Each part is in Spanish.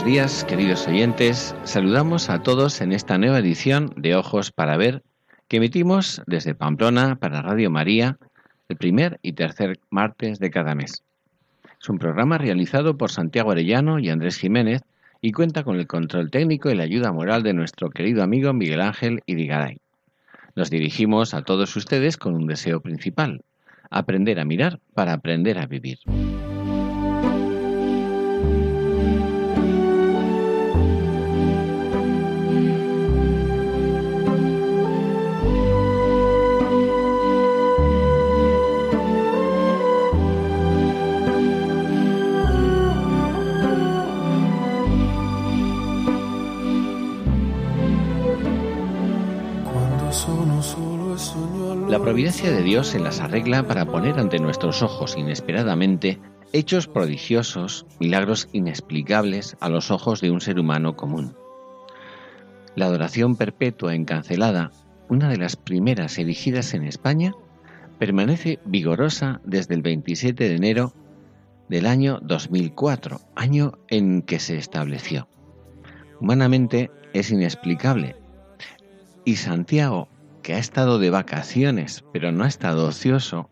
Buenos días, queridos oyentes. Saludamos a todos en esta nueva edición de Ojos para Ver que emitimos desde Pamplona para Radio María el primer y tercer martes de cada mes. Es un programa realizado por Santiago Arellano y Andrés Jiménez y cuenta con el control técnico y la ayuda moral de nuestro querido amigo Miguel Ángel Irigaray. Nos dirigimos a todos ustedes con un deseo principal, aprender a mirar para aprender a vivir. La providencia de Dios se las arregla para poner ante nuestros ojos inesperadamente hechos prodigiosos, milagros inexplicables a los ojos de un ser humano común. La adoración perpetua encancelada, una de las primeras erigidas en España, permanece vigorosa desde el 27 de enero del año 2004, año en que se estableció. Humanamente es inexplicable. Y Santiago que ha estado de vacaciones, pero no ha estado ocioso,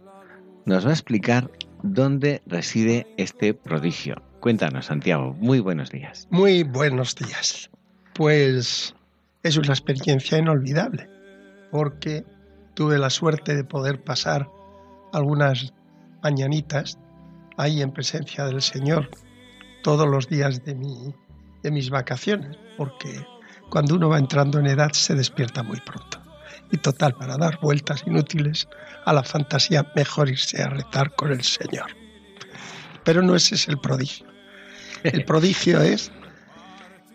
nos va a explicar dónde reside este prodigio. Cuéntanos, Santiago. Muy buenos días. Muy buenos días. Pues es una experiencia inolvidable, porque tuve la suerte de poder pasar algunas mañanitas ahí en presencia del Señor todos los días de, de mis vacaciones, porque cuando uno va entrando en edad se despierta muy pronto y total para dar vueltas inútiles a la fantasía, mejor irse a retar con el Señor. Pero no ese es el prodigio. El prodigio es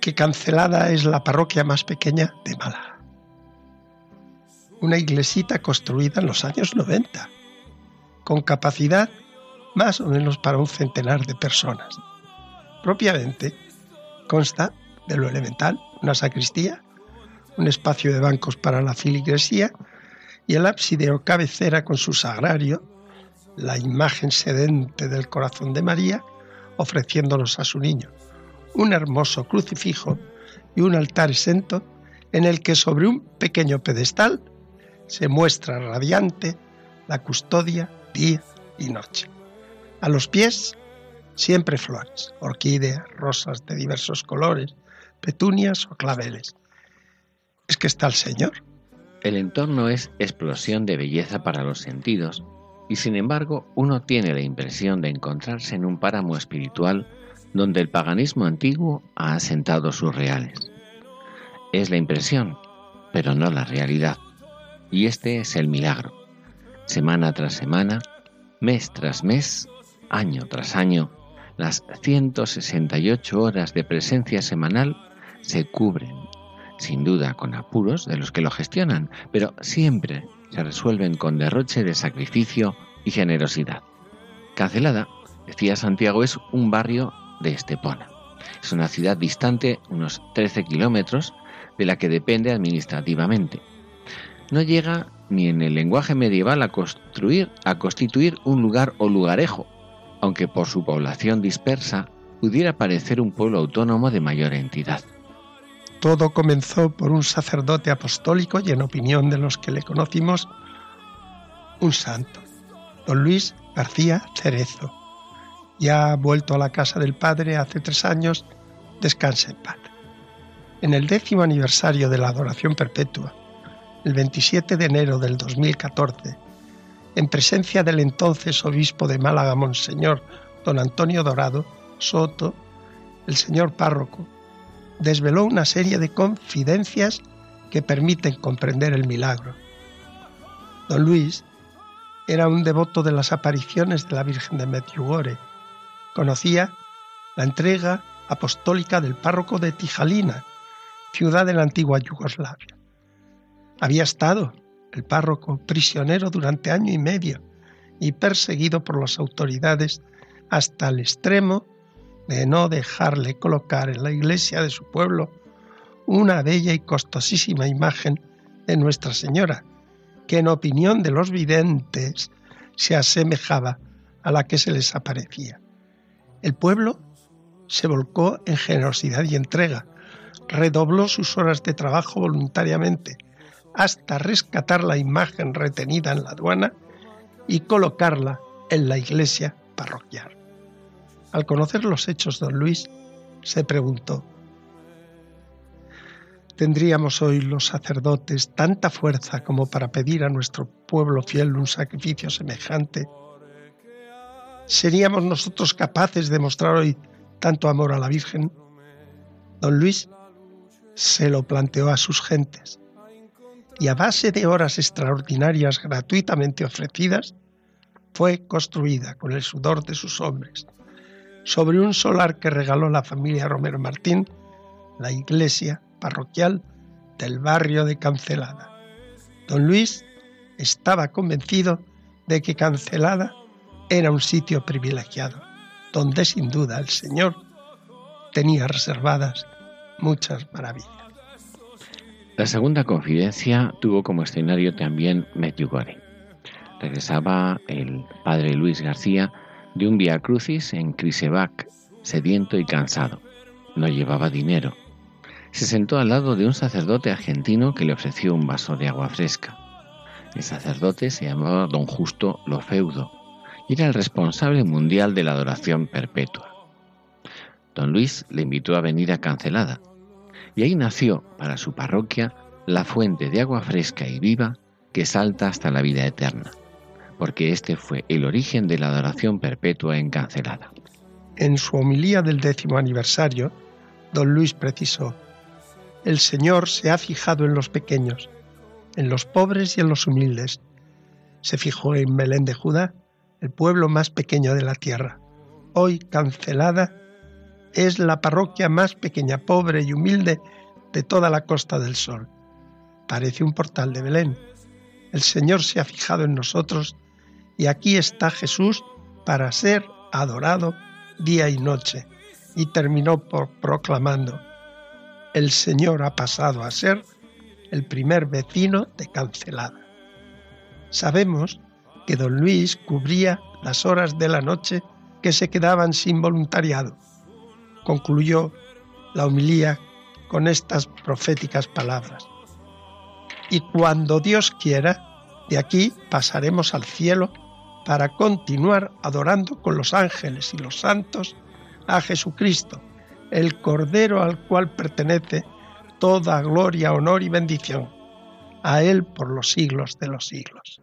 que Cancelada es la parroquia más pequeña de Málaga. Una iglesita construida en los años 90, con capacidad más o menos para un centenar de personas. Propiamente consta de lo elemental, una sacristía, un espacio de bancos para la filigresía y el ábside o cabecera con su sagrario, la imagen sedente del corazón de María, ofreciéndonos a su niño, un hermoso crucifijo y un altar exento en el que sobre un pequeño pedestal se muestra radiante la custodia día y noche. A los pies siempre flores, orquídeas, rosas de diversos colores, petunias o claveles es que está el Señor. El entorno es explosión de belleza para los sentidos y sin embargo uno tiene la impresión de encontrarse en un páramo espiritual donde el paganismo antiguo ha asentado sus reales. Es la impresión, pero no la realidad. Y este es el milagro. Semana tras semana, mes tras mes, año tras año, las 168 horas de presencia semanal se cubren sin duda con apuros de los que lo gestionan, pero siempre se resuelven con derroche de sacrificio y generosidad. Cancelada, decía Santiago, es un barrio de Estepona. Es una ciudad distante unos 13 kilómetros de la que depende administrativamente. No llega ni en el lenguaje medieval a construir, a constituir un lugar o lugarejo, aunque por su población dispersa pudiera parecer un pueblo autónomo de mayor entidad. Todo comenzó por un sacerdote apostólico y en opinión de los que le conocimos, un santo, don Luis García Cerezo. Ya ha vuelto a la casa del Padre hace tres años, descansa en paz. En el décimo aniversario de la adoración perpetua, el 27 de enero del 2014, en presencia del entonces obispo de Málaga, Monseñor don Antonio Dorado Soto, el señor párroco desveló una serie de confidencias que permiten comprender el milagro. Don Luis era un devoto de las apariciones de la Virgen de Medjugorje. Conocía la entrega apostólica del párroco de Tijalina, ciudad de la antigua Yugoslavia. Había estado el párroco prisionero durante año y medio y perseguido por las autoridades hasta el extremo de no dejarle colocar en la iglesia de su pueblo una bella y costosísima imagen de Nuestra Señora, que en opinión de los videntes se asemejaba a la que se les aparecía. El pueblo se volcó en generosidad y entrega, redobló sus horas de trabajo voluntariamente, hasta rescatar la imagen retenida en la aduana y colocarla en la iglesia parroquial. Al conocer los hechos, don Luis se preguntó, ¿tendríamos hoy los sacerdotes tanta fuerza como para pedir a nuestro pueblo fiel un sacrificio semejante? ¿Seríamos nosotros capaces de mostrar hoy tanto amor a la Virgen? Don Luis se lo planteó a sus gentes y a base de horas extraordinarias gratuitamente ofrecidas, fue construida con el sudor de sus hombres, sobre un solar que regaló la familia Romero Martín, la iglesia parroquial del barrio de Cancelada. Don Luis estaba convencido de que Cancelada era un sitio privilegiado, donde sin duda el Señor tenía reservadas muchas maravillas. La segunda confidencia tuvo como escenario también Medjugorje. Regresaba el padre Luis García de un via crucis en Krisevac, sediento y cansado. No llevaba dinero. Se sentó al lado de un sacerdote argentino que le ofreció un vaso de agua fresca. El sacerdote se llamaba don Justo Lofeudo y era el responsable mundial de la adoración perpetua. Don Luis le invitó a venir a Cancelada, y ahí nació para su parroquia la fuente de agua fresca y viva que salta hasta la vida eterna, porque este fue el origen de la adoración perpetua encancelada. En su homilía del décimo aniversario, don Luis precisó, el Señor se ha fijado en los pequeños, en los pobres y en los humildes. Se fijó en Belén de Judá, el pueblo más pequeño de la tierra. Hoy cancelada es la parroquia más pequeña, pobre y humilde de toda la Costa del Sol. Parece un portal de Belén. El Señor se ha fijado en nosotros y aquí está Jesús para ser adorado día y noche. Y terminó por proclamando, el Señor ha pasado a ser el primer vecino de Cancelada. Sabemos que don Luis cubría las horas de la noche que se quedaban sin voluntariado concluyó la homilía con estas proféticas palabras. Y cuando Dios quiera, de aquí pasaremos al cielo para continuar adorando con los ángeles y los santos a Jesucristo, el Cordero al cual pertenece toda gloria, honor y bendición, a Él por los siglos de los siglos.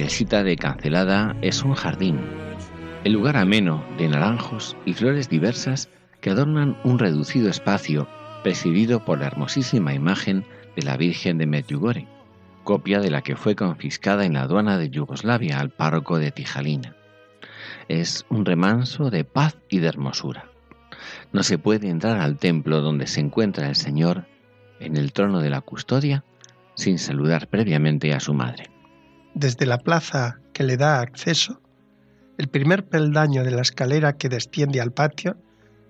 Iglesita de Cancelada es un jardín, el lugar ameno de naranjos y flores diversas que adornan un reducido espacio presidido por la hermosísima imagen de la Virgen de Medjugorje, copia de la que fue confiscada en la aduana de Yugoslavia al párroco de Tijalina. Es un remanso de paz y de hermosura. No se puede entrar al templo donde se encuentra el Señor en el trono de la custodia sin saludar previamente a su madre. Desde la plaza que le da acceso, el primer peldaño de la escalera que desciende al patio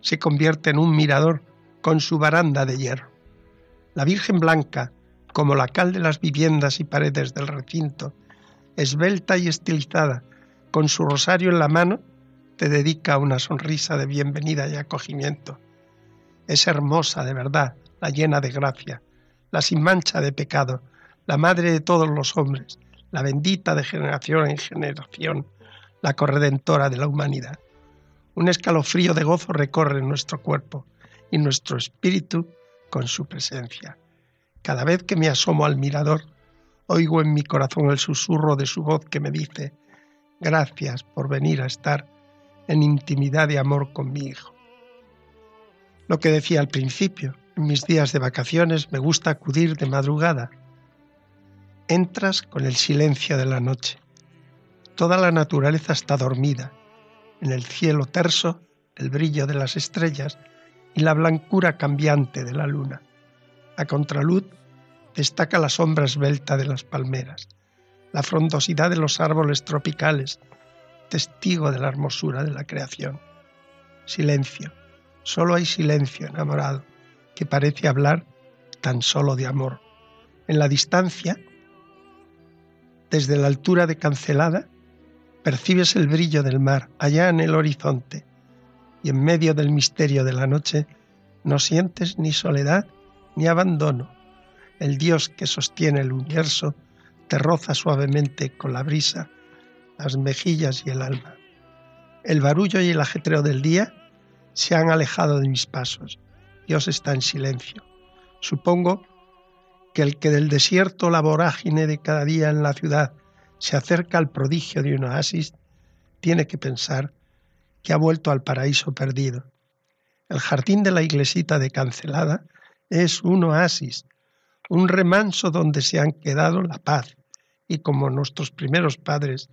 se convierte en un mirador con su baranda de hierro. La Virgen Blanca, como la cal de las viviendas y paredes del recinto, esbelta y estilizada, con su rosario en la mano, te dedica una sonrisa de bienvenida y acogimiento. Es hermosa de verdad, la llena de gracia, la sin mancha de pecado, la madre de todos los hombres, la bendita de generación en generación, la corredentora de la humanidad. Un escalofrío de gozo recorre nuestro cuerpo y nuestro espíritu con su presencia. Cada vez que me asomo al mirador, oigo en mi corazón el susurro de su voz que me dice, gracias por venir a estar en intimidad de amor con mi hijo. Lo que decía al principio, en mis días de vacaciones me gusta acudir de madrugada. Entras con el silencio de la noche. Toda la naturaleza está dormida. En el cielo terso, el brillo de las estrellas y la blancura cambiante de la luna. A contraluz destaca la sombra esbelta de las palmeras, la frondosidad de los árboles tropicales, testigo de la hermosura de la creación. Silencio, solo hay silencio enamorado, que parece hablar tan solo de amor. En la distancia, desde la altura de Cancelada, percibes el brillo del mar allá en el horizonte y en medio del misterio de la noche no sientes ni soledad ni abandono. El Dios que sostiene el universo te roza suavemente con la brisa, las mejillas y el alma. El barullo y el ajetreo del día se han alejado de mis pasos. Dios está en silencio. Supongo que el que del desierto la vorágine de cada día en la ciudad se acerca al prodigio de un oasis, tiene que pensar que ha vuelto al paraíso perdido. El jardín de la iglesita de Cancelada es un oasis, un remanso donde se han quedado la paz y como nuestros primeros padres,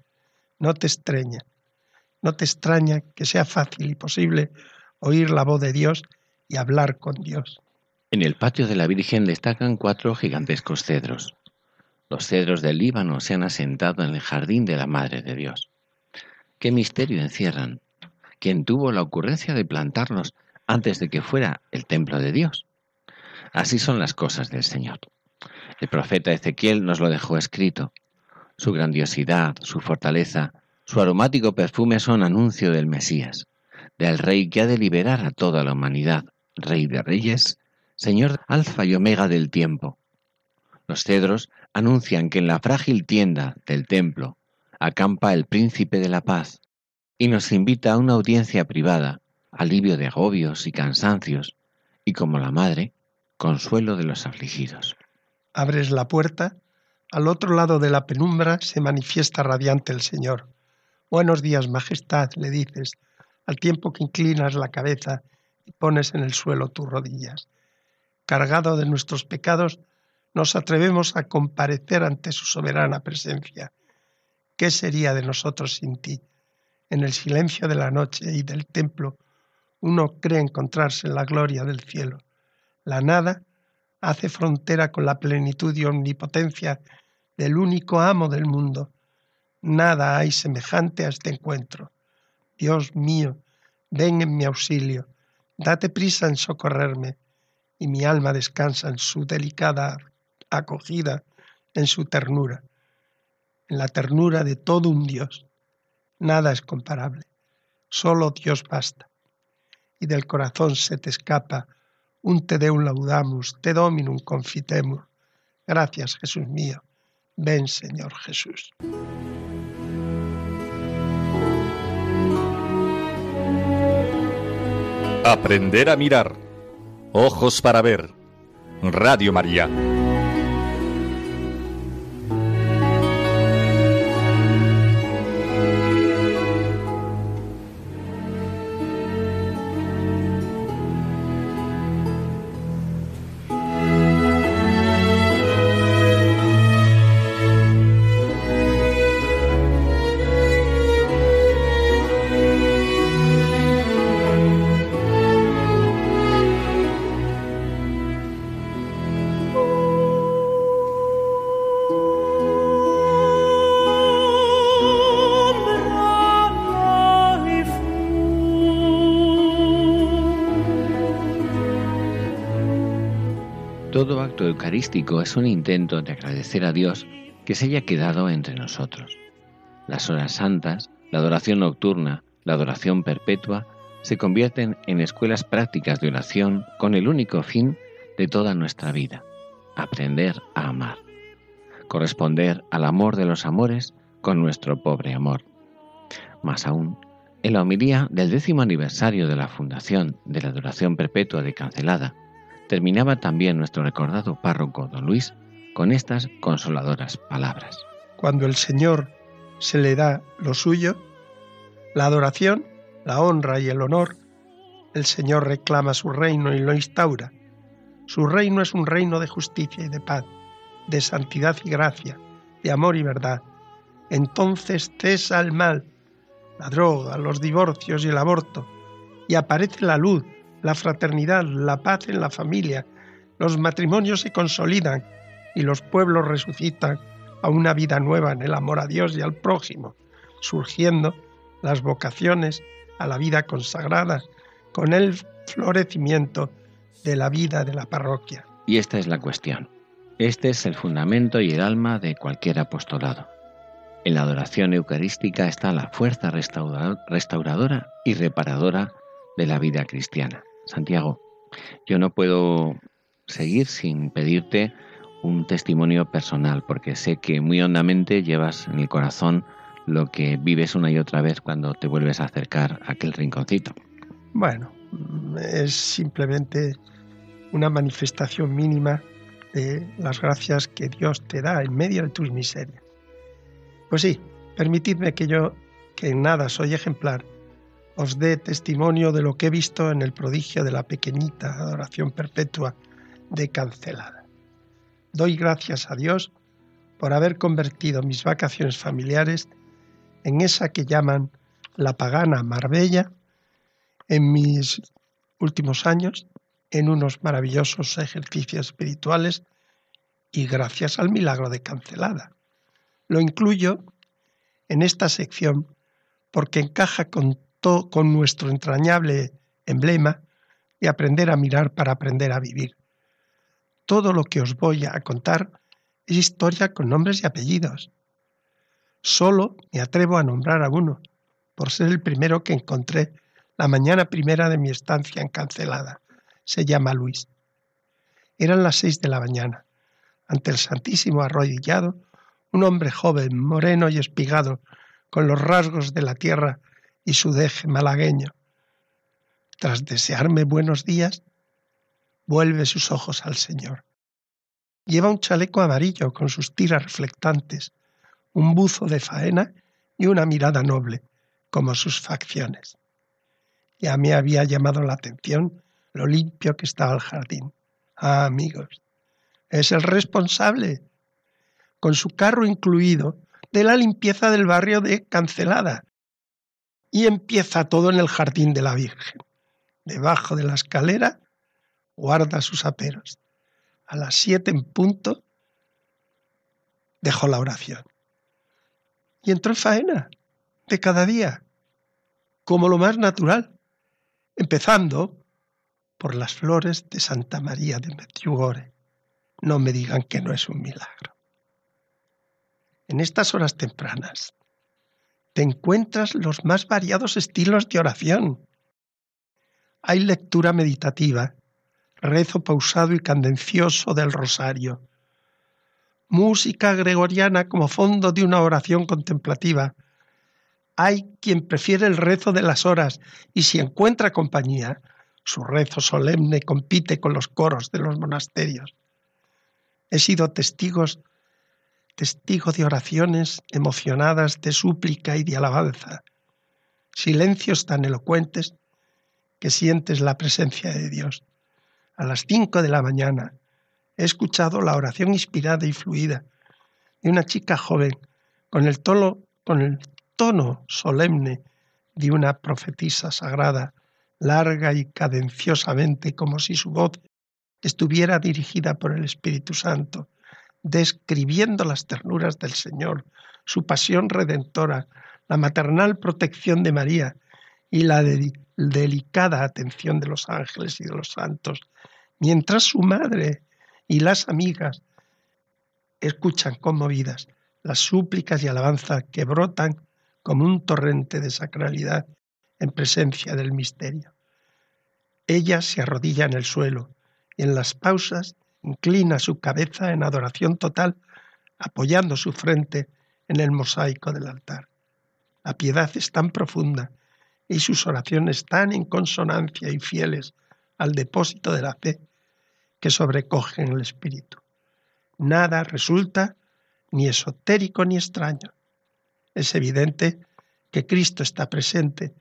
no te extraña, no te extraña que sea fácil y posible oír la voz de Dios y hablar con Dios. En el patio de la Virgen destacan cuatro gigantescos cedros. Los cedros del Líbano se han asentado en el jardín de la Madre de Dios. ¿Qué misterio encierran? ¿Quién tuvo la ocurrencia de plantarlos antes de que fuera el templo de Dios? Así son las cosas del Señor. El profeta Ezequiel nos lo dejó escrito. Su grandiosidad, su fortaleza, su aromático perfume son anuncio del Mesías, del Rey que ha de liberar a toda la humanidad, Rey de Reyes, Señor Alfa y Omega del tiempo. Los cedros anuncian que en la frágil tienda del templo acampa el príncipe de la paz, y nos invita a una audiencia privada, alivio de agobios y cansancios, y como la madre, consuelo de los afligidos. Abres la puerta, al otro lado de la penumbra se manifiesta radiante el Señor. Buenos días, Majestad, le dices, al tiempo que inclinas la cabeza y pones en el suelo tus rodillas. Cargado de nuestros pecados, nos atrevemos a comparecer ante su soberana presencia. ¿Qué sería de nosotros sin ti? En el silencio de la noche y del templo, uno cree encontrarse en la gloria del cielo. La nada hace frontera con la plenitud y omnipotencia del único amo del mundo. Nada hay semejante a este encuentro. Dios mío, ven en mi auxilio, date prisa en socorrerme, y mi alma descansa en su delicada acogida, en su ternura, en la ternura de todo un Dios. Nada es comparable, solo Dios basta. Y del corazón se te escapa un te deum laudamus, te dominum confitemur. Gracias, Jesús mío. Ven, Señor Jesús. Aprender a mirar. Ojos para ver. Radio María. Es un intento de agradecer a Dios que se haya quedado entre nosotros. Las horas santas, la adoración nocturna, la adoración perpetua, se convierten en escuelas prácticas de oración con el único fin de toda nuestra vida, aprender a amar, corresponder al amor de los amores con nuestro pobre amor. Más aún, en la homilía del décimo aniversario de la fundación de la adoración perpetua de Cancelada, terminaba también nuestro recordado párroco don Luis con estas consoladoras palabras. Cuando el Señor se le da lo suyo, la adoración, la honra y el honor, el Señor reclama su reino y lo instaura. Su reino es un reino de justicia y de paz, de santidad y gracia, de amor y verdad. Entonces cesa el mal, la droga, los divorcios y el aborto, y aparece la luz, la fraternidad, la paz en la familia, los matrimonios se consolidan y los pueblos resucitan a una vida nueva en el amor a Dios y al prójimo, surgiendo las vocaciones a la vida consagrada con el florecimiento de la vida de la parroquia. Y esta es la cuestión. Este es el fundamento y el alma de cualquier apostolado. En la adoración eucarística está la fuerza restauradora y reparadora de la vida cristiana. Santiago, yo no puedo seguir sin pedirte un testimonio personal, porque sé que muy hondamente llevas en el corazón lo que vives una y otra vez cuando te vuelves a acercar a aquel rinconcito. Bueno, es simplemente una manifestación mínima de las gracias que Dios te da en medio de tus miserias. Pues sí, permitidme que yo, que en nada soy ejemplar, os dé testimonio de lo que he visto en el prodigio de la pequeñita adoración perpetua de Cancelada. Doy gracias a Dios por haber convertido mis vacaciones familiares en esa que llaman la pagana Marbella en mis últimos años en unos maravillosos ejercicios espirituales y gracias al milagro de Cancelada. Lo incluyo en esta sección porque encaja con con nuestro entrañable emblema de aprender a mirar para aprender a vivir. Todo lo que os voy a contar es historia con nombres y apellidos. Solo me atrevo a nombrar a uno, por ser el primero que encontré la mañana primera de mi estancia en Cancelada. Se llama Luis. Eran las seis de la mañana. Ante el Santísimo arrodillado, un hombre joven, moreno y espigado, con los rasgos de la tierra y su deje malagueño. Tras desearme buenos días, vuelve sus ojos al Señor. Lleva un chaleco amarillo con sus tiras reflectantes, un buzo de faena y una mirada noble, como sus facciones. Ya me había llamado la atención lo limpio que estaba el jardín. Ah, amigos, es el responsable, con su carro incluido, de la limpieza del barrio de Cancelada, y empieza todo en el jardín de la Virgen. Debajo de la escalera guarda sus aperos. A las siete en punto dejó la oración. Y entró en faena de cada día, como lo más natural, empezando por las flores de Santa María de Medjugorje. No me digan que no es un milagro. En estas horas tempranas, te encuentras los más variados estilos de oración. Hay lectura meditativa, rezo pausado y candencioso del rosario, música gregoriana como fondo de una oración contemplativa. Hay quien prefiere el rezo de las horas y si encuentra compañía, su rezo solemne compite con los coros de los monasterios. He sido testigos testigo de oraciones emocionadas de súplica y de alabanza, silencios tan elocuentes que sientes la presencia de Dios. A las cinco de la mañana he escuchado la oración inspirada y fluida de una chica joven con el tono, con el tono solemne de una profetisa sagrada, larga y cadenciosamente como si su voz estuviera dirigida por el Espíritu Santo describiendo las ternuras del Señor, su pasión redentora, la maternal protección de María y la delicada atención de los ángeles y de los santos, mientras su madre y las amigas escuchan conmovidas las súplicas y alabanzas que brotan como un torrente de sacralidad en presencia del misterio. Ella se arrodilla en el suelo y en las pausas inclina su cabeza en adoración total, apoyando su frente en el mosaico del altar. La piedad es tan profunda y sus oraciones tan en consonancia y fieles al depósito de la fe que sobrecogen el espíritu. Nada resulta ni esotérico ni extraño. Es evidente que Cristo está presente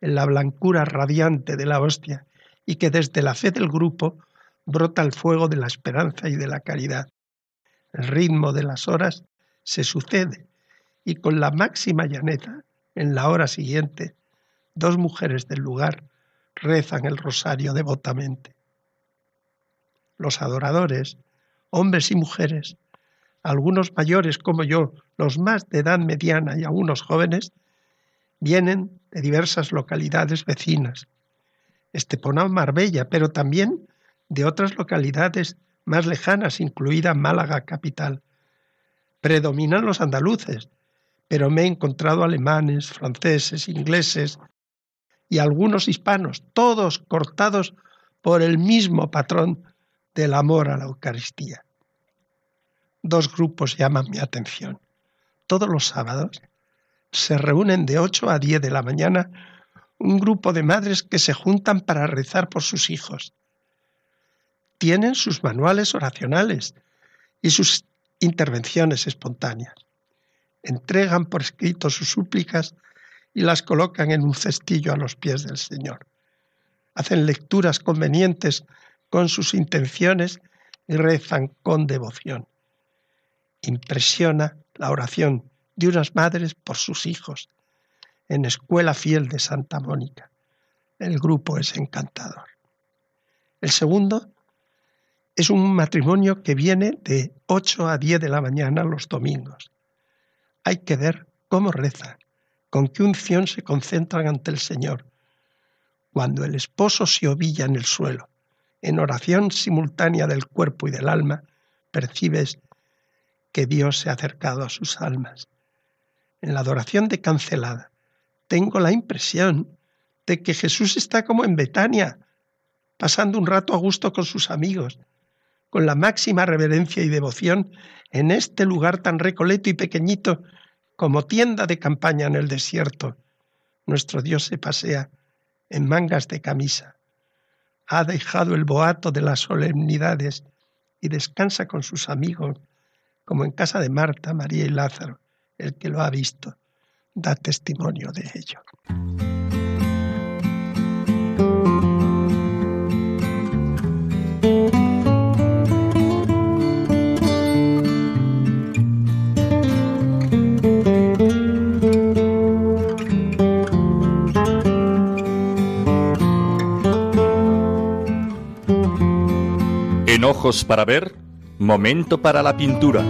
en la blancura radiante de la hostia y que desde la fe del grupo brota el fuego de la esperanza y de la caridad. El ritmo de las horas se sucede y con la máxima llaneza, en la hora siguiente, dos mujeres del lugar rezan el rosario devotamente. Los adoradores, hombres y mujeres, algunos mayores como yo, los más de edad mediana y algunos jóvenes, vienen de diversas localidades vecinas, Esteponao Marbella, pero también de otras localidades más lejanas, incluida Málaga capital. Predominan los andaluces, pero me he encontrado alemanes, franceses, ingleses y algunos hispanos, todos cortados por el mismo patrón del amor a la Eucaristía. Dos grupos llaman mi atención. Todos los sábados se reúnen de 8 a 10 de la mañana un grupo de madres que se juntan para rezar por sus hijos. Tienen sus manuales oracionales y sus intervenciones espontáneas. Entregan por escrito sus súplicas y las colocan en un cestillo a los pies del Señor. Hacen lecturas convenientes con sus intenciones y rezan con devoción. Impresiona la oración de unas madres por sus hijos, en Escuela Fiel de Santa Mónica. El grupo es encantador. El segundo es un matrimonio que viene de 8 a 10 de la mañana los domingos. Hay que ver cómo rezan, con qué unción se concentran ante el Señor. Cuando el esposo se ovilla en el suelo, en oración simultánea del cuerpo y del alma, percibes que Dios se ha acercado a sus almas. En la adoración de cancelada, tengo la impresión de que Jesús está como en Betania, pasando un rato a gusto con sus amigos, con la máxima reverencia y devoción en este lugar tan recoleto y pequeñito como tienda de campaña en el desierto. Nuestro Dios se pasea en mangas de camisa. Ha dejado el boato de las solemnidades y descansa con sus amigos, como en casa de Marta, María y Lázaro, el que lo ha visto da testimonio de ello. En ojos para ver, momento para la pintura.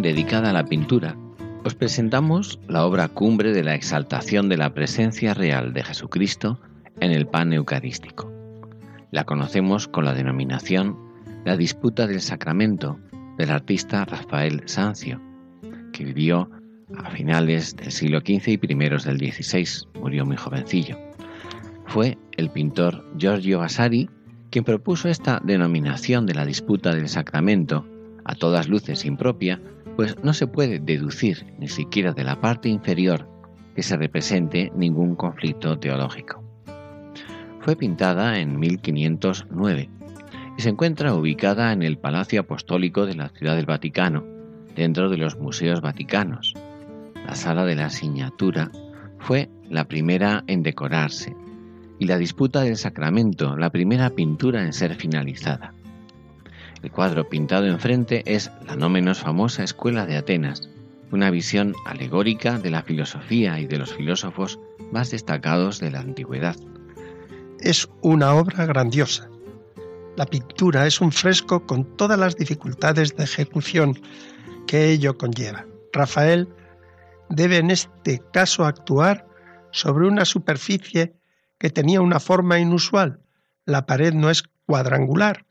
dedicada a la pintura, os presentamos la obra cumbre de la exaltación de la presencia real de Jesucristo en el pan eucarístico. La conocemos con la denominación La disputa del sacramento del artista Rafael Sancio, que vivió a finales del siglo XV y primeros del XVI, murió muy jovencillo. Fue el pintor Giorgio Vasari quien propuso esta denominación de la disputa del sacramento, a todas luces impropia, pues no se puede deducir ni siquiera de la parte inferior que se represente ningún conflicto teológico. Fue pintada en 1509 y se encuentra ubicada en el Palacio Apostólico de la Ciudad del Vaticano, dentro de los Museos Vaticanos. La sala de la Signatura fue la primera en decorarse y la disputa del sacramento la primera pintura en ser finalizada. El cuadro pintado enfrente es la no menos famosa Escuela de Atenas, una visión alegórica de la filosofía y de los filósofos más destacados de la antigüedad. Es una obra grandiosa, La pintura es un fresco con todas las dificultades de ejecución que ello conlleva. Rafael debe en este caso actuar sobre una superficie que tenía una forma inusual. La pared no es cuadrangular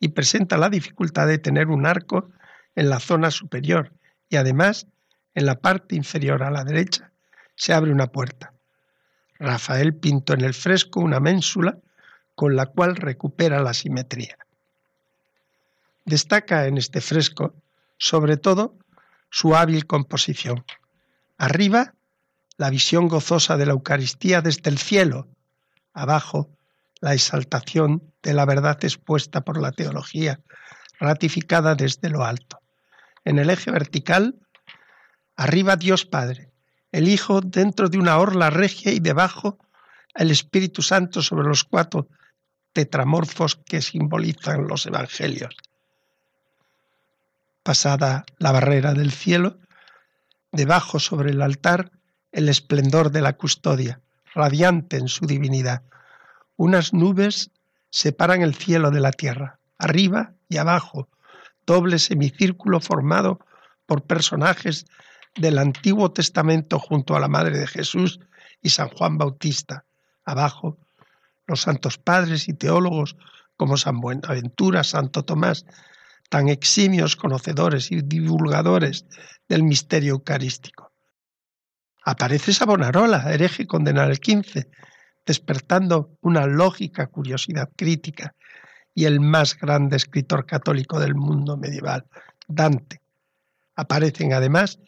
y presenta la dificultad de tener un arco en la zona superior y además en la parte inferior a la derecha se abre una puerta. Rafael pintó en el fresco una ménsula con la cual recupera la simetría. Destaca en este fresco, sobre todo, su hábil composición. Arriba, la visión gozosa de la Eucaristía desde el cielo. Abajo, la exaltación de la verdad expuesta por la teología, ratificada desde lo alto. En el eje vertical, arriba Dios Padre, el Hijo dentro de una orla regia y debajo el Espíritu Santo sobre los cuatro tetramorfos que simbolizan los evangelios. Pasada la barrera del cielo, debajo sobre el altar el esplendor de la custodia, radiante en su divinidad. Unas nubes separan el cielo de la tierra, arriba y abajo, doble semicírculo formado por personajes del Antiguo Testamento junto a la Madre de Jesús y San Juan Bautista. Abajo, los santos padres y teólogos como San Buenaventura, Santo Tomás, tan eximios conocedores y divulgadores del misterio eucarístico. Aparece Savonarola, hereje condenado el 15, despertando una lógica curiosidad crítica, y el más grande escritor católico del mundo medieval, Dante. Aparecen además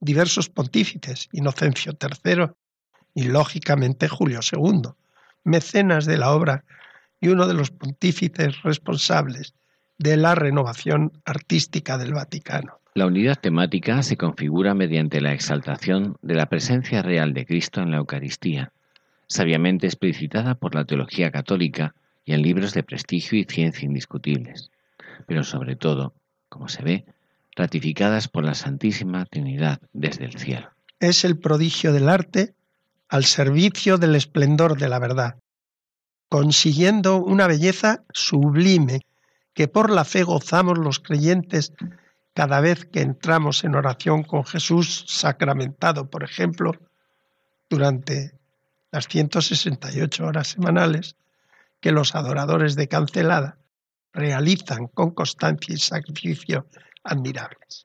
diversos pontífices, Inocencio III y lógicamente Julio II, mecenas de la obra y uno de los pontífices responsables de la renovación artística del Vaticano. La unidad temática se configura mediante la exaltación de la presencia real de Cristo en la Eucaristía, sabiamente explicitada por la teología católica y en libros de prestigio y ciencia indiscutibles, pero sobre todo, como se ve, ratificadas por la Santísima Trinidad desde el cielo. Es el prodigio del arte al servicio del esplendor de la verdad, consiguiendo una belleza sublime que por la fe gozamos los creyentes cada vez que entramos en oración con Jesús sacramentado, por ejemplo, durante las 168 horas semanales que los adoradores de Cancelada realizan con constancia y sacrificio admirables.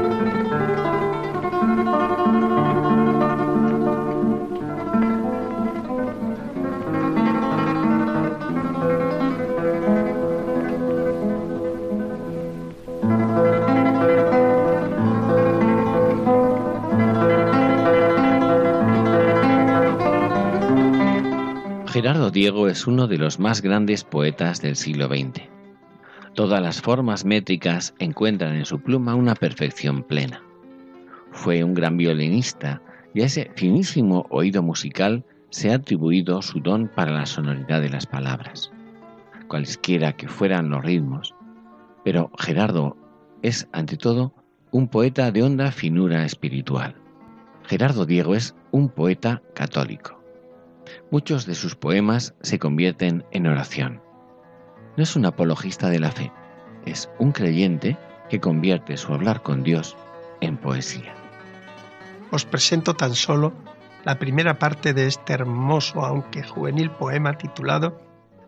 Gerardo Diego es uno de los más grandes poetas del siglo XX. Todas las formas métricas encuentran en su pluma una perfección plena. Fue un gran violinista y a ese finísimo oído musical se ha atribuido su don para la sonoridad de las palabras, cualesquiera que fueran los ritmos. Pero Gerardo es, ante todo, un poeta de honda finura espiritual. Gerardo Diego es un poeta católico. Muchos de sus poemas se convierten en oración. No es un apologista de la fe, es un creyente que convierte su hablar con Dios en poesía. Os presento tan solo la primera parte de este hermoso, aunque juvenil poema titulado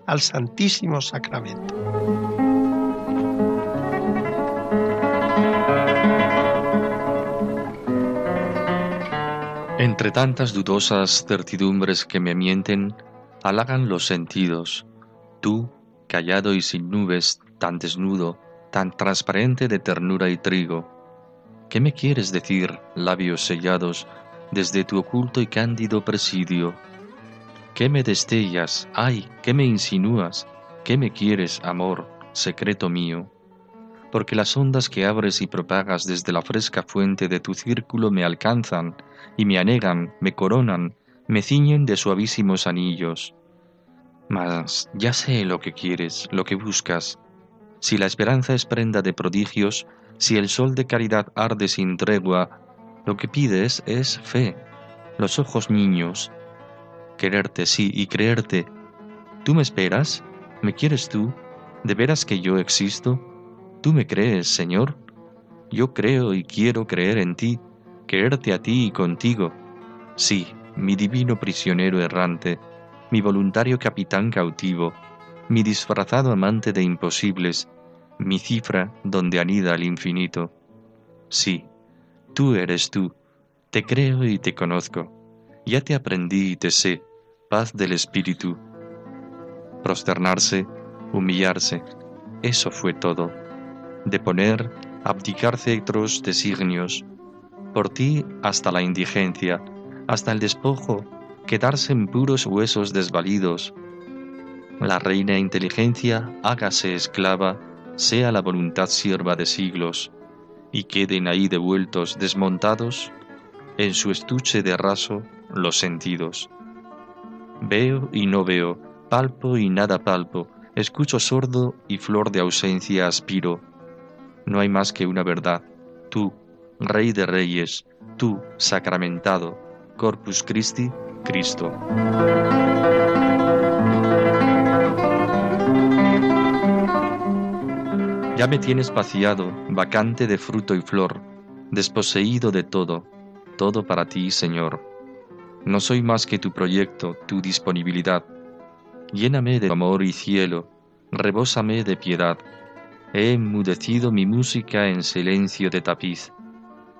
Al Santísimo Sacramento. Entre tantas dudosas certidumbres que me mienten, halagan los sentidos. Tú, callado y sin nubes, tan desnudo, tan transparente de ternura y trigo. ¿Qué me quieres decir, labios sellados, desde tu oculto y cándido presidio? ¿Qué me destellas? ¡Ay! ¿Qué me insinúas? ¿Qué me quieres, amor, secreto mío? Porque las ondas que abres y propagas desde la fresca fuente de tu círculo me alcanzan y me anegan, me coronan, me ciñen de suavísimos anillos. Mas ya sé lo que quieres, lo que buscas. Si la esperanza es prenda de prodigios, si el sol de caridad arde sin tregua, lo que pides es fe, los ojos niños, quererte sí y creerte. ¿Tú me esperas? ¿Me quieres tú? ¿De veras que yo existo? ¿Tú me crees, Señor? Yo creo y quiero creer en ti, creerte a ti y contigo. Sí, mi divino prisionero errante, mi voluntario capitán cautivo, mi disfrazado amante de imposibles, mi cifra donde anida el infinito. Sí, tú eres tú, te creo y te conozco, ya te aprendí y te sé, paz del espíritu. Prosternarse, humillarse, eso fue todo de poner, abdicar cetros designios, por ti hasta la indigencia, hasta el despojo, quedarse en puros huesos desvalidos. La reina inteligencia hágase esclava, sea la voluntad sierva de siglos, y queden ahí devueltos, desmontados, en su estuche de raso, los sentidos. Veo y no veo, palpo y nada palpo, escucho sordo y flor de ausencia aspiro, no hay más que una verdad, tú, Rey de Reyes, tú, sacramentado, Corpus Christi, Cristo. Ya me tienes vaciado, vacante de fruto y flor, desposeído de todo, todo para ti, Señor. No soy más que tu proyecto, tu disponibilidad. Lléname de amor y cielo, rebósame de piedad He enmudecido mi música en silencio de tapiz.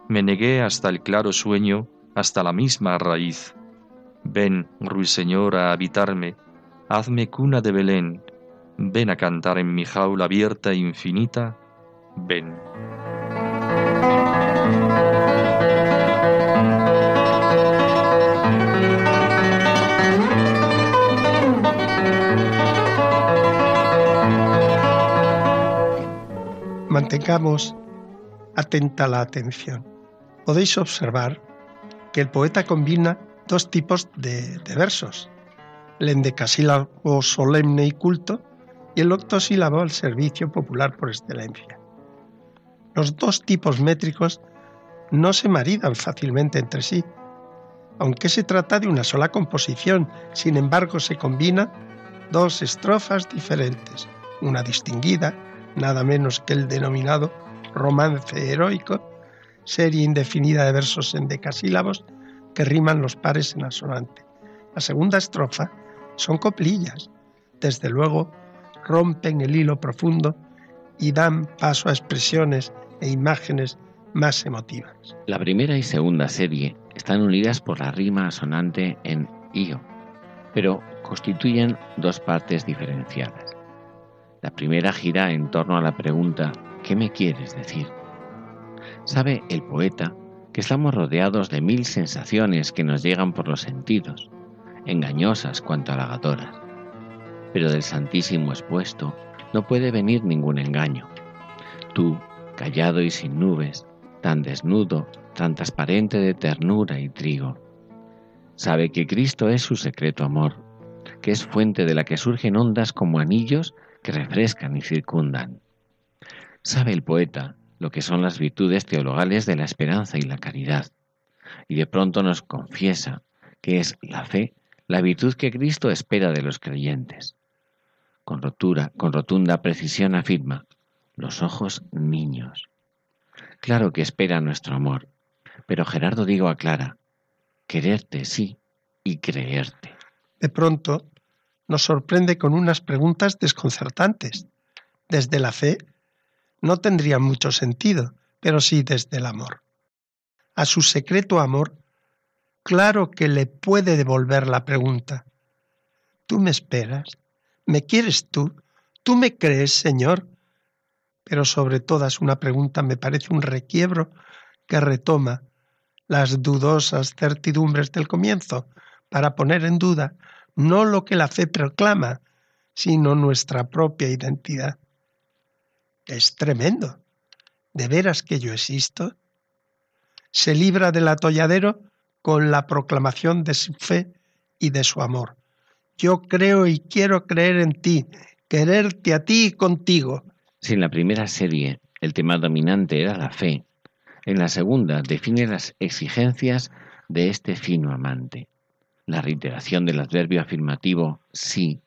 Me negué hasta el claro sueño, hasta la misma raíz. Ven, ruiseñor, a habitarme, hazme cuna de Belén, ven a cantar en mi jaula abierta e infinita, ven. Mantengamos atenta la atención. Podéis observar que el poeta combina dos tipos de, versos, el endecasílabo solemne y culto y el octosílabo al servicio popular por excelencia. Los dos tipos métricos no se maridan fácilmente entre sí, aunque se trata de una sola composición, sin embargo se combinan dos estrofas diferentes, una distinguida nada menos que el denominado romance heroico, serie indefinida de versos en decasílabos que riman los pares en asonante. La segunda estrofa son coplillas, desde luego rompen el hilo profundo y dan paso a expresiones e imágenes más emotivas. La primera y segunda serie están unidas por la rima asonante en io, pero constituyen dos partes diferenciadas. La primera gira en torno a la pregunta ¿qué me quieres decir? Sabe el poeta que estamos rodeados de mil sensaciones que nos llegan por los sentidos, engañosas cuanto halagadoras. Pero del Santísimo expuesto no puede venir ningún engaño. Tú, callado y sin nubes, tan desnudo, tan transparente de ternura y trigo. Sabe que Cristo es su secreto amor, que es fuente de la que surgen ondas como anillos que refrescan y circundan. Sabe el poeta lo que son las virtudes teologales de la esperanza y la caridad, y de pronto nos confiesa que es la fe la virtud que Cristo espera de los creyentes. Con rotura, con rotunda precisión afirma, los ojos niños. Claro que espera nuestro amor, pero Gerardo Digo aclara, quererte sí y creerte. De pronto, nos sorprende con unas preguntas desconcertantes. Desde la fe no tendría mucho sentido, pero sí desde el amor. A su secreto amor, claro que le puede devolver la pregunta. ¿Tú me esperas? ¿Me quieres tú? ¿Tú me crees, Señor? Pero sobre todas una pregunta me parece un requiebro que retoma las dudosas certidumbres del comienzo para poner en duda no lo que la fe proclama, sino nuestra propia identidad. Es tremendo. ¿De veras que yo existo? Se libra del atolladero con la proclamación de su fe y de su amor. Yo creo y quiero creer en ti, quererte a ti y contigo. Si en la primera serie el tema dominante era la fe, en la segunda define las exigencias de este fino amante. La reiteración del adverbio afirmativo sí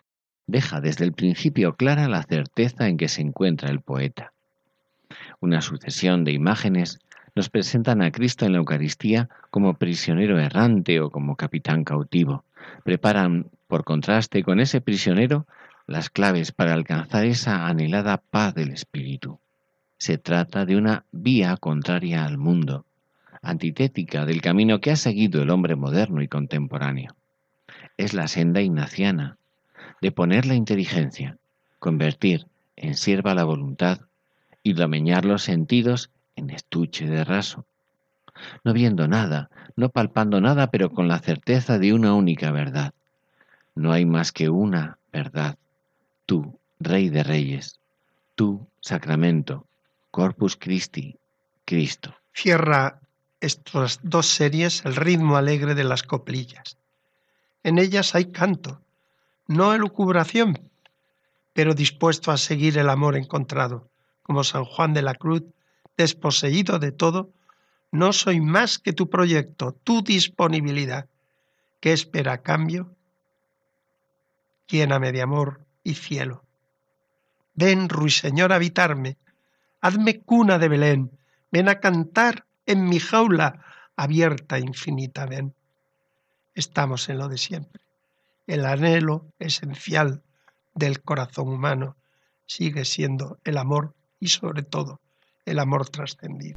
deja desde el principio clara la certeza en que se encuentra el poeta. Una sucesión de imágenes nos presentan a Cristo en la Eucaristía como prisionero errante o como capitán cautivo. Preparan, por contraste con ese prisionero, las claves para alcanzar esa anhelada paz del Espíritu. Se trata de una vía contraria al mundo, antitética del camino que ha seguido el hombre moderno y contemporáneo. Es la senda ignaciana, de poner la inteligencia, convertir en sierva la voluntad y domeñar los sentidos en estuche de raso, no viendo nada, no palpando nada, pero con la certeza de una única verdad. No hay más que una verdad. Tú, Rey de Reyes, tú, Sacramento, Corpus Christi, Cristo. Cierra estas dos series el ritmo alegre de las coplillas. En ellas hay canto, no elucubración, pero dispuesto a seguir el amor encontrado, como San Juan de la Cruz, desposeído de todo, no soy más que tu proyecto, tu disponibilidad. ¿Qué espera a cambio? Lléname de amor y cielo. Ven, ruiseñor, a habitarme, hazme cuna de Belén, ven a cantar en mi jaula abierta infinita, ven. Estamos en lo de siempre el anhelo esencial del corazón humano sigue siendo el amor y sobre todo el amor trascendido.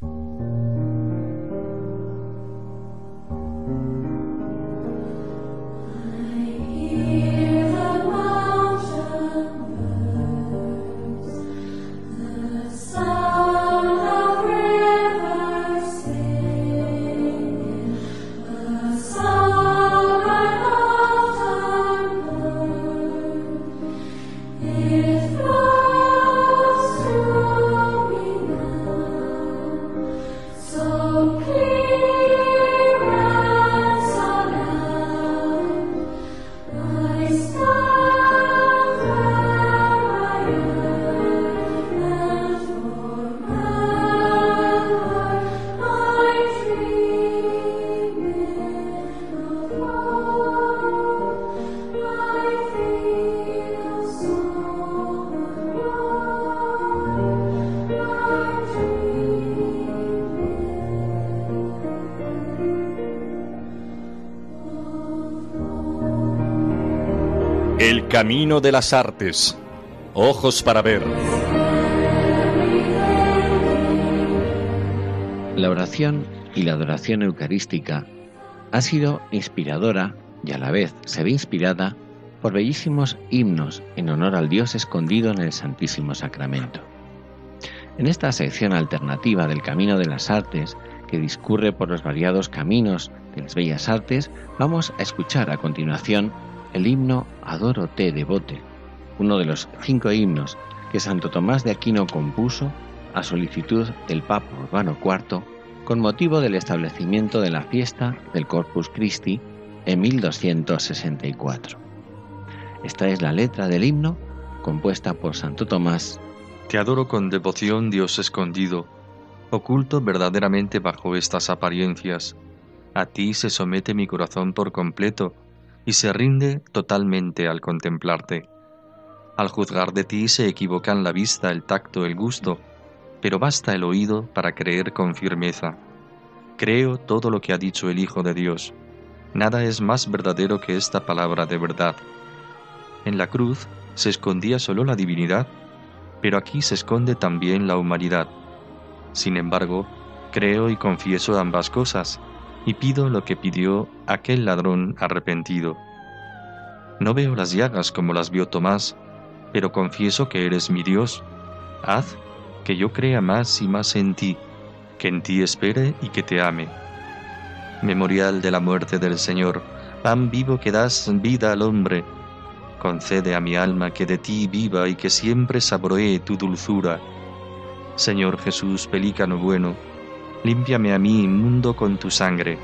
Camino de las Artes. Ojos para ver. La oración y la adoración eucarística ha sido inspiradora y a la vez se ve inspirada por bellísimos himnos en honor al Dios escondido en el Santísimo Sacramento. En esta sección alternativa del Camino de las Artes, que discurre por los variados caminos de las bellas artes, vamos a escuchar a continuación el himno Adoro te devote, uno de los cinco himnos que Santo Tomás de Aquino compuso a solicitud del Papa Urbano IV con motivo del establecimiento de la fiesta del Corpus Christi en 1264. Esta es la letra del himno compuesta por Santo Tomás. Te adoro con devoción, Dios escondido, oculto verdaderamente bajo estas apariencias. A ti se somete mi corazón por completo y se rinde totalmente al contemplarte. Al juzgar de ti se equivocan la vista, el tacto, el gusto, pero basta el oído para creer con firmeza. Creo todo lo que ha dicho el Hijo de Dios. Nada es más verdadero que esta palabra de verdad. En la cruz se escondía solo la divinidad, pero aquí se esconde también la humanidad. Sin embargo, creo y confieso ambas cosas, y pido lo que pidió aquel ladrón arrepentido. No veo las llagas como las vio Tomás, pero confieso que eres mi Dios. Haz que yo crea más y más en ti, que en ti espere y que te ame. Memorial de la muerte del Señor, pan vivo que das vida al hombre, concede a mi alma que de ti viva y que siempre saboree tu dulzura. Señor Jesús, pelícano bueno, límpiame a mí inmundo con tu sangre,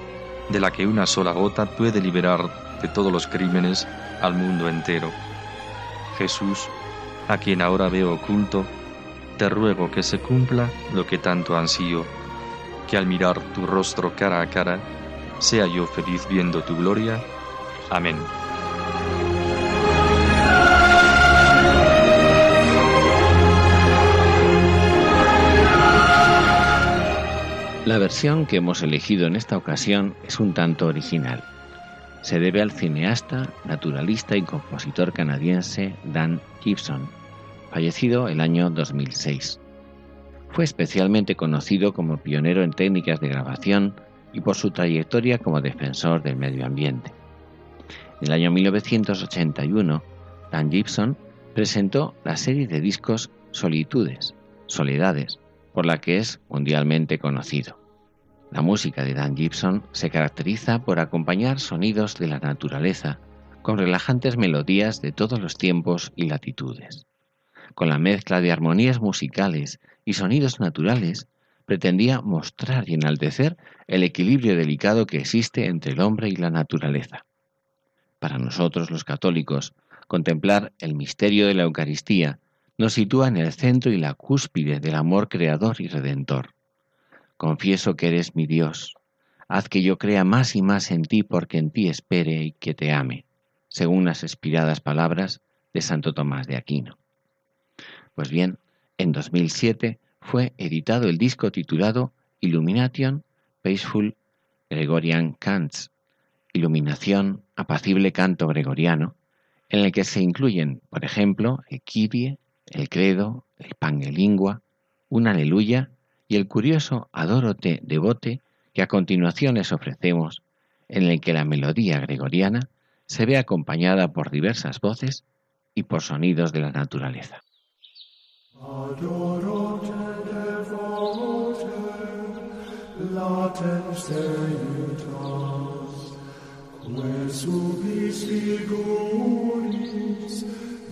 de la que una sola gota puede liberar de todos los crímenes al mundo entero. Jesús, a quien ahora veo oculto, te ruego que se cumpla lo que tanto ansío, que al mirar tu rostro cara a cara, sea yo feliz viendo tu gloria. Amén. La versión que hemos elegido en esta ocasión es un tanto original. Se debe al cineasta, naturalista y compositor canadiense Dan Gibson, fallecido el año 2006. Fue especialmente conocido como pionero en técnicas de grabación y por su trayectoria como defensor del medio ambiente. En el año 1981, Dan Gibson presentó la serie de discos Solitudes, Soledades, por la que es mundialmente conocido. La música de Dan Gibson se caracteriza por acompañar sonidos de la naturaleza con relajantes melodías de todos los tiempos y latitudes. Con la mezcla de armonías musicales y sonidos naturales, pretendía mostrar y enaltecer el equilibrio delicado que existe entre el hombre y la naturaleza. Para nosotros los católicos, contemplar el misterio de la Eucaristía nos sitúa en el centro y la cúspide del amor creador y redentor. Confieso que eres mi Dios. Haz que yo crea más y más en ti porque en ti espere y que te ame, según las inspiradas palabras de Santo Tomás de Aquino. Pues bien, en 2007 fue editado el disco titulado Illumination Peaceful Gregorian Cants, Iluminación, apacible canto gregoriano, en el que se incluyen, por ejemplo, el Kyrie, el credo, el pangelingua, una aleluya y el curioso adorote devote que a continuación les ofrecemos, en el que la melodía gregoriana se ve acompañada por diversas voces y por sonidos de la naturaleza.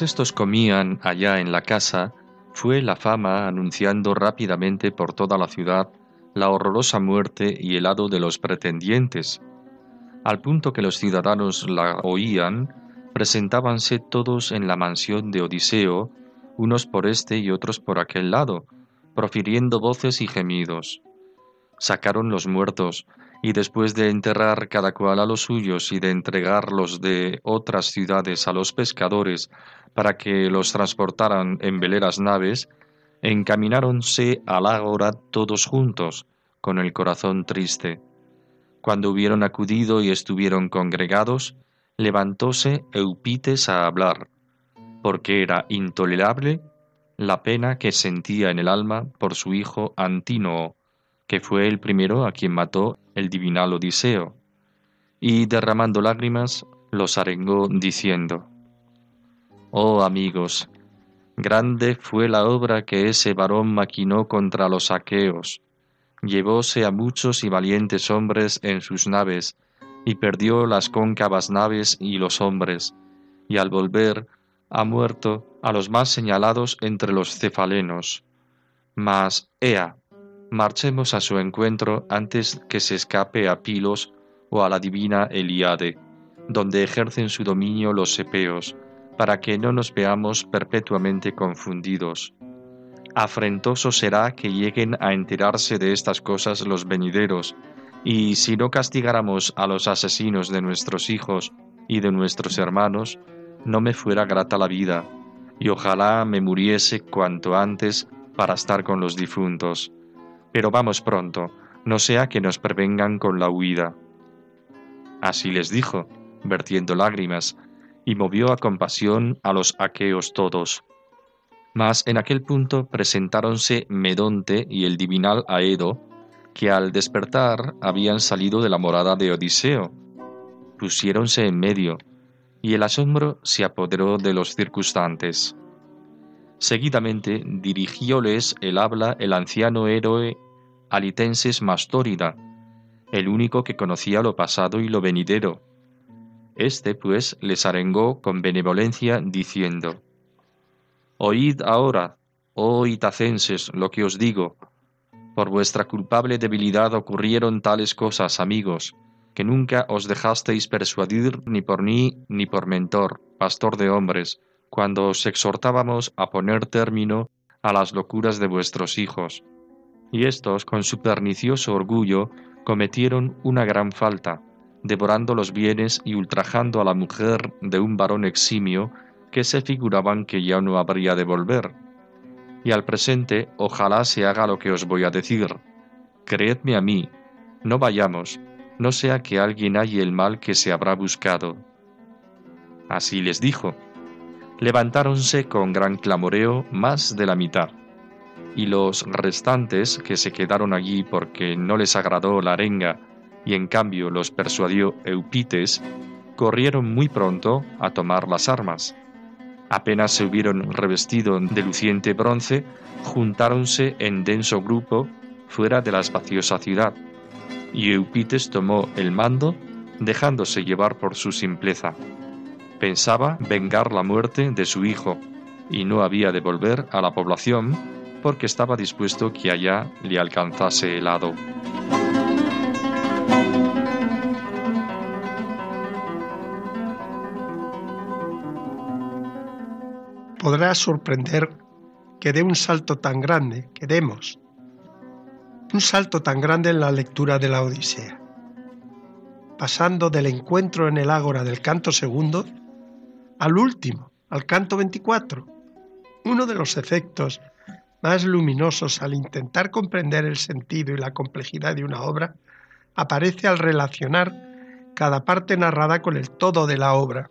Estos comían allá en la casa, fue la fama anunciando rápidamente por toda la ciudad la horrorosa muerte y el hado de los pretendientes. Al punto que los ciudadanos la oían, presentábanse todos en la mansión de Odiseo, unos por este y otros por aquel lado, profiriendo voces y gemidos. Sacaron los muertos, y después de enterrar cada cual a los suyos y de entregar los de otras ciudades a los pescadores para que los transportaran en veleras naves, encamináronse al ágora todos juntos, con el corazón triste. Cuando hubieron acudido y estuvieron congregados, levantóse Eupites a hablar, porque era intolerable la pena que sentía en el alma por su hijo Antínoe, que fue el primero a quien mató el divinal Odiseo, y derramando lágrimas los arengó diciendo, Oh amigos, grande fue la obra que ese varón maquinó contra los aqueos, llevóse a muchos y valientes hombres en sus naves, y perdió las cóncavas naves y los hombres, y al volver ha muerto a los más señalados entre los cefalenos. Mas, ea, marchemos a su encuentro antes que se escape a Pilos o a la divina Eliade, donde ejercen su dominio los sepeos, para que no nos veamos perpetuamente confundidos. Afrentoso será que lleguen a enterarse de estas cosas los venideros, y si no castigáramos a los asesinos de nuestros hijos y de nuestros hermanos, no me fuera grata la vida, y ojalá me muriese cuanto antes para estar con los difuntos pero vamos pronto, no sea que nos prevengan con la huida. Así les dijo, vertiendo lágrimas, y movió a compasión a los aqueos todos. Mas en aquel punto presentáronse Medonte y el divinal Aedo, que al despertar habían salido de la morada de Odiseo. Pusiéronse en medio, y el asombro se apoderó de los circunstantes. Seguidamente dirigióles el habla el anciano héroe alitenses Mastórida, el único que conocía lo pasado y lo venidero. Este, pues, les arengó con benevolencia, diciendo, Oíd ahora, oh itacenses, lo que os digo. Por vuestra culpable debilidad ocurrieron tales cosas, amigos, que nunca os dejasteis persuadir ni por mí ni por mentor, pastor de hombres, cuando os exhortábamos a poner término a las locuras de vuestros hijos. Y estos, con su pernicioso orgullo, cometieron una gran falta, devorando los bienes y ultrajando a la mujer de un varón eximio que se figuraban que ya no habría de volver. Y al presente, ojalá se haga lo que os voy a decir. Creedme a mí, no vayamos, no sea que alguien halle el mal que se habrá buscado. Así les dijo, levantáronse con gran clamoreo más de la mitad, y los restantes que se quedaron allí porque no les agradó la arenga y en cambio los persuadió Eupites, corrieron muy pronto a tomar las armas. Apenas se hubieron revestido de luciente bronce, juntáronse en denso grupo fuera de la espaciosa ciudad, y Eupites tomó el mando, dejándose llevar por su simpleza pensaba vengar la muerte de su hijo y no había de volver a la población porque estaba dispuesto que allá le alcanzase el hado. Podrá sorprender que dé un salto tan grande, que demos, un salto tan grande en la lectura de la Odisea, pasando del encuentro en el ágora del canto segundo al último, al canto 24. Uno de los efectos más luminosos al intentar comprender el sentido y la complejidad de una obra aparece al relacionar cada parte narrada con el todo de la obra.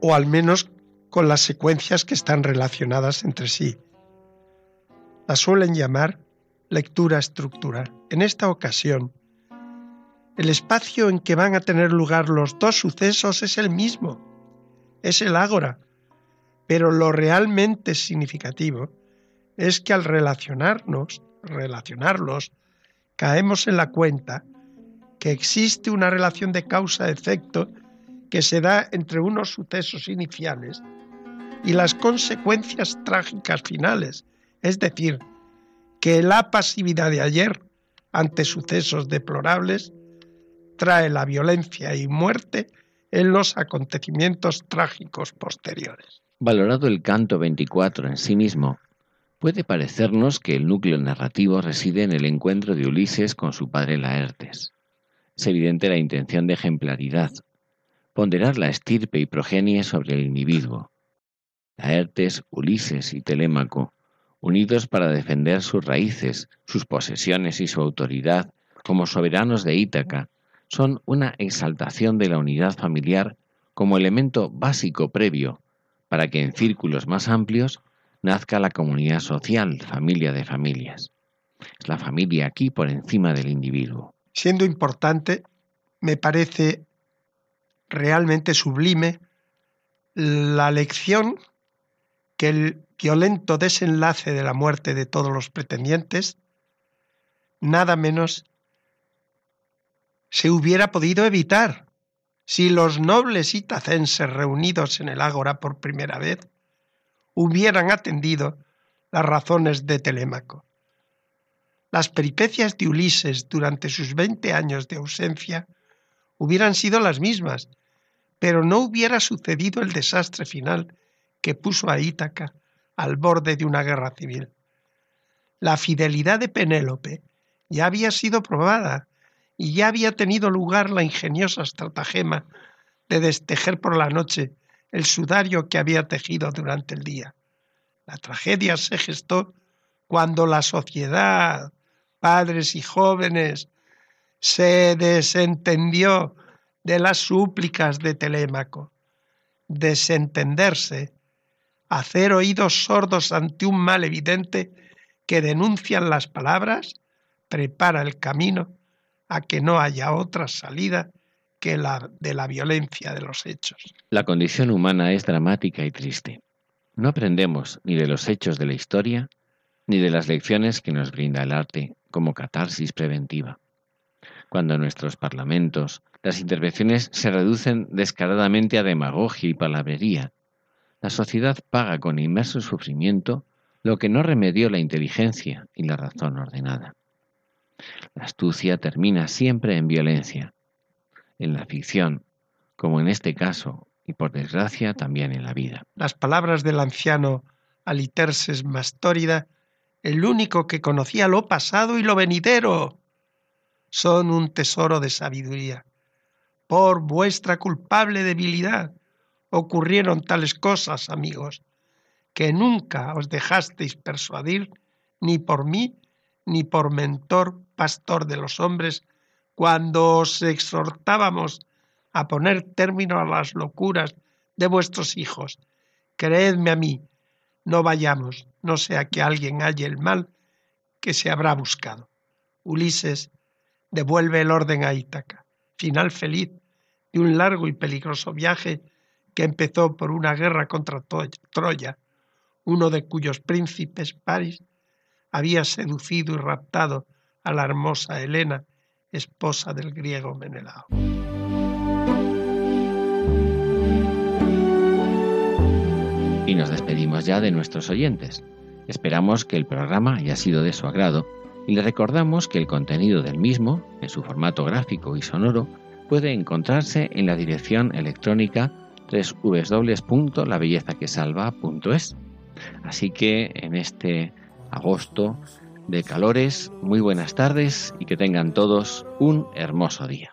o al menos con las secuencias que están relacionadas entre sí. La suelen llamar lectura estructural. En esta ocasión, el espacio en que van a tener lugar los dos sucesos es el mismo, es el ágora, pero lo realmente significativo es que al relacionarnos, relacionarlos, caemos en la cuenta que existe una relación de causa-efecto que se da entre unos sucesos iniciales y las consecuencias trágicas finales, es decir, que la pasividad de ayer ante sucesos deplorables trae la violencia y muerte en los acontecimientos trágicos posteriores. Valorado el canto 24 en sí mismo, puede parecernos que el núcleo narrativo reside en el encuentro de Ulises con su padre Laertes. Es evidente la intención de ejemplaridad, ponderar la estirpe y progenie sobre el individuo. Laertes, Ulises y Telémaco, unidos para defender sus raíces, sus posesiones y su autoridad como soberanos de Ítaca, son una exaltación de la unidad familiar como elemento básico previo para que en círculos más amplios nazca la comunidad social, familia de familias. Es la familia aquí por encima del individuo. Siendo importante, me parece realmente sublime la lección que el violento desenlace de la muerte de todos los pretendientes, nada menos se hubiera podido evitar si los nobles itacenses reunidos en el ágora por primera vez hubieran atendido las razones de Telémaco. Las peripecias de Ulises durante sus veinte años de ausencia hubieran sido las mismas, pero no hubiera sucedido el desastre final que puso a Ítaca al borde de una guerra civil. La fidelidad de Penélope ya había sido probada y ya había tenido lugar la ingeniosa estratagema de destejer por la noche el sudario que había tejido durante el día. La tragedia se gestó cuando la sociedad, padres y jóvenes, se desentendió de las súplicas de Telémaco. Desentenderse, hacer oídos sordos ante un mal evidente que denuncian las palabras, prepara el camino a que no haya otra salida que la de la violencia de los hechos. La condición humana es dramática y triste. No aprendemos ni de los hechos de la historia, ni de las lecciones que nos brinda el arte como catarsis preventiva. Cuando nuestros parlamentos las intervenciones se reducen descaradamente a demagogia y palabrería, la sociedad paga con inmerso sufrimiento lo que no remedió la inteligencia y la razón ordenada. La astucia termina siempre en violencia, en la ficción, como en este caso, y por desgracia también en la vida. Las palabras del anciano Aliterses Mastórida, el único que conocía lo pasado y lo venidero, son un tesoro de sabiduría. Por vuestra culpable debilidad ocurrieron tales cosas, amigos, que nunca os dejasteis persuadir ni por mí ni por mentor pastor de los hombres, cuando os exhortábamos a poner término a las locuras de vuestros hijos. Creedme a mí, no vayamos, no sea que alguien halle el mal que se habrá buscado. Ulises devuelve el orden a Ítaca, final feliz de un largo y peligroso viaje que empezó por una guerra contra Troya, uno de cuyos príncipes, París, había seducido y raptado a la hermosa Helena, esposa del griego Menelao. Y nos despedimos ya de nuestros oyentes. Esperamos que el programa haya sido de su agrado y le recordamos que el contenido del mismo, en su formato gráfico y sonoro, puede encontrarse en la dirección electrónica www.labellezaquesalva.es. Así que en este agosto de calores. Muy buenas tardes y que tengan todos un hermoso día.